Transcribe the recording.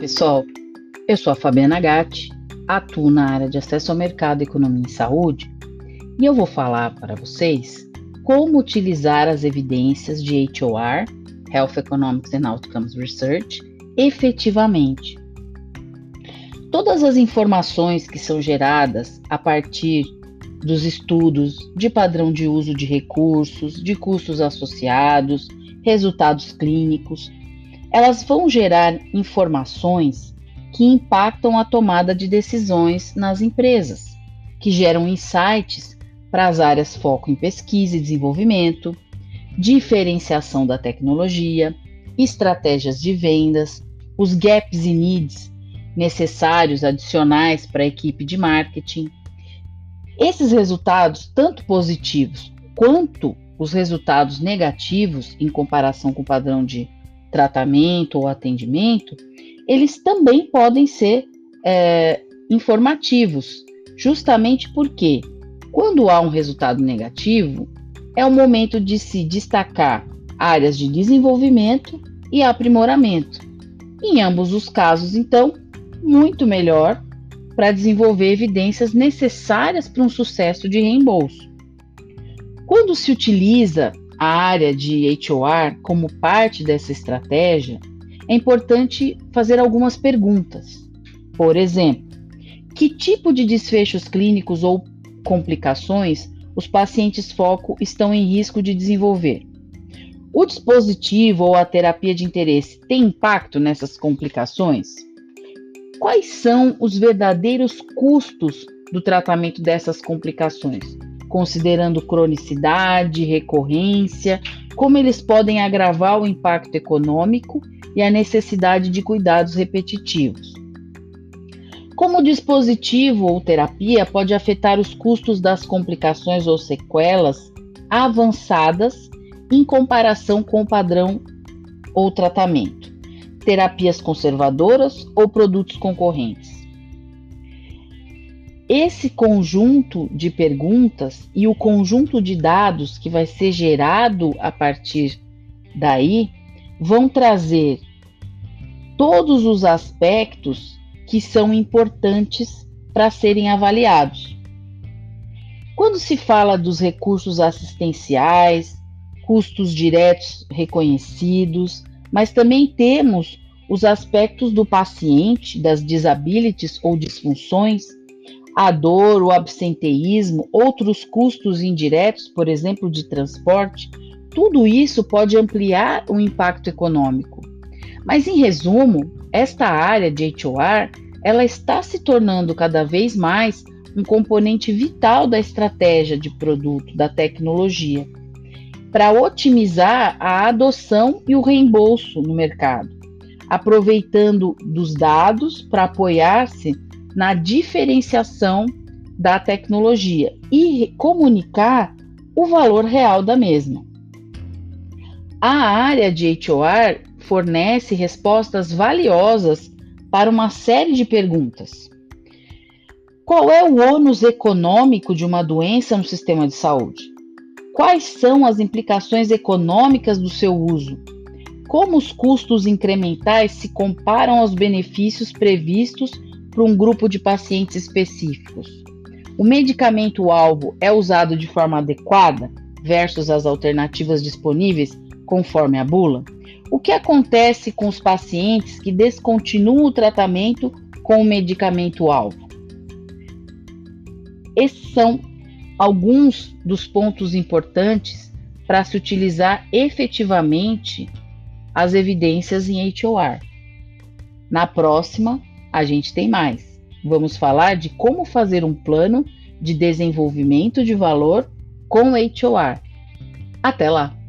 pessoal, eu sou a Fabiana Gatti, atuo na área de acesso ao mercado, economia e saúde e eu vou falar para vocês como utilizar as evidências de HOR, Health Economics and Outcomes Research, efetivamente. Todas as informações que são geradas a partir dos estudos de padrão de uso de recursos, de custos associados, resultados clínicos, elas vão gerar informações que impactam a tomada de decisões nas empresas, que geram insights para as áreas foco em pesquisa e desenvolvimento, diferenciação da tecnologia, estratégias de vendas, os gaps e needs necessários adicionais para a equipe de marketing. Esses resultados, tanto positivos quanto os resultados negativos em comparação com o padrão de tratamento ou atendimento, eles também podem ser é, informativos, justamente porque, quando há um resultado negativo, é o momento de se destacar áreas de desenvolvimento e aprimoramento. Em ambos os casos, então, muito melhor para desenvolver evidências necessárias para um sucesso de reembolso. Quando se utiliza a área de HOR como parte dessa estratégia, é importante fazer algumas perguntas. Por exemplo, que tipo de desfechos clínicos ou complicações os pacientes foco estão em risco de desenvolver? O dispositivo ou a terapia de interesse tem impacto nessas complicações? Quais são os verdadeiros custos do tratamento dessas complicações? Considerando cronicidade, recorrência, como eles podem agravar o impacto econômico e a necessidade de cuidados repetitivos. Como dispositivo ou terapia pode afetar os custos das complicações ou sequelas avançadas em comparação com o padrão ou tratamento, terapias conservadoras ou produtos concorrentes. Esse conjunto de perguntas e o conjunto de dados que vai ser gerado a partir daí vão trazer todos os aspectos que são importantes para serem avaliados. Quando se fala dos recursos assistenciais, custos diretos reconhecidos, mas também temos os aspectos do paciente, das disabilities ou disfunções a dor, o absenteísmo, outros custos indiretos, por exemplo, de transporte, tudo isso pode ampliar o impacto econômico. Mas em resumo, esta área de HOR, ela está se tornando cada vez mais um componente vital da estratégia de produto da tecnologia para otimizar a adoção e o reembolso no mercado, aproveitando dos dados para apoiar-se na diferenciação da tecnologia e comunicar o valor real da mesma. A área de HOR fornece respostas valiosas para uma série de perguntas. Qual é o ônus econômico de uma doença no sistema de saúde? Quais são as implicações econômicas do seu uso? Como os custos incrementais se comparam aos benefícios previstos para um grupo de pacientes específicos. O medicamento-alvo é usado de forma adequada versus as alternativas disponíveis conforme a bula? O que acontece com os pacientes que descontinuam o tratamento com o medicamento-alvo? Esses são alguns dos pontos importantes para se utilizar efetivamente as evidências em HOR. Na próxima, a gente tem mais. Vamos falar de como fazer um plano de desenvolvimento de valor com HOR. Até lá!